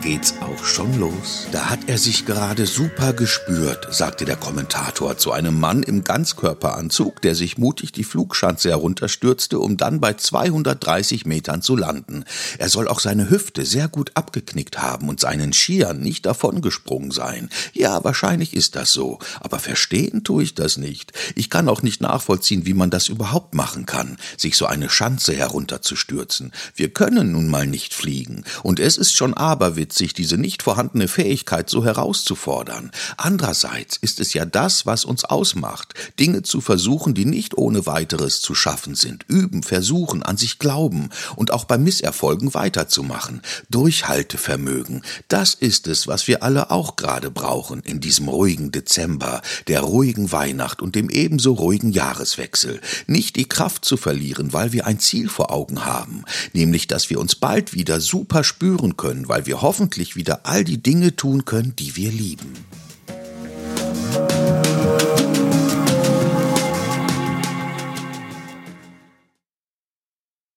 geht's auch schon los. Da hat er sich gerade super gespürt, sagte der Kommentator zu einem Mann im Ganzkörperanzug, der sich mutig die Flugschanze herunterstürzte, um dann bei 230 Metern zu landen. Er soll auch seine Hüfte sehr gut abgeknickt haben und seinen Skiern nicht davongesprungen sein. Ja, wahrscheinlich ist das so, aber verstehen tue ich das nicht. Ich kann auch nicht nachvollziehen, wie man das überhaupt machen kann, sich so eine Schanze herunterzustürzen. Wir können nun mal nicht fliegen, und es ist schon aberwitzig, sich diese nicht vorhandene Fähigkeit so herauszufordern. Andererseits ist es ja das, was uns ausmacht, Dinge zu versuchen, die nicht ohne weiteres zu schaffen sind, üben, versuchen, an sich glauben und auch bei Misserfolgen weiterzumachen. Durchhaltevermögen, das ist es, was wir alle auch gerade brauchen in diesem ruhigen Dezember, der ruhigen Weihnacht und dem ebenso ruhigen Jahreswechsel. Nicht die Kraft zu verlieren, weil wir ein Ziel vor Augen haben, nämlich dass wir uns bald wieder super spüren können, weil wir hoffen, hoffentlich wieder all die Dinge tun können, die wir lieben.